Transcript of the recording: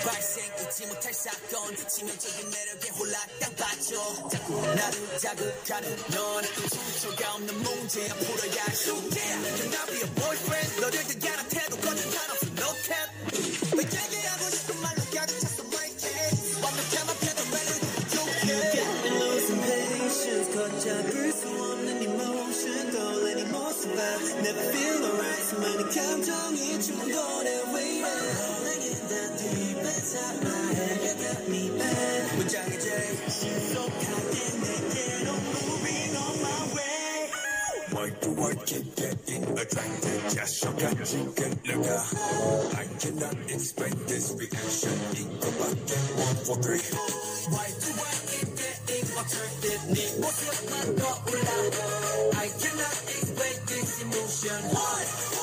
발생 잊지 못할 사건 치명적인 매력에 홀라 땅 빠져 자꾸 나를 자극하는 넌 출처가 없는 문제야 풀어야 할 숙제 Can I be a boyfriend 너를 대하는 태도 거짓말 없어 no cap 왜 얘기하고 싶은 말로 가득 찼어 my case 완벽한 앞에도 매를 부족해 losing patience 걷잡을 수 없는 emotion 떠올리니 모습 봐 Never feel alright 수많은 감정이 충돌해 장이 제일 신속하게 내게로 moving on my way Word to word keep getting attracted 자셔같이 끌려가 I cannot explain this reaction 이거밖에 one for three Why do I keep getting attracted 네 모습만 떠올라 I cannot explain this emotion One,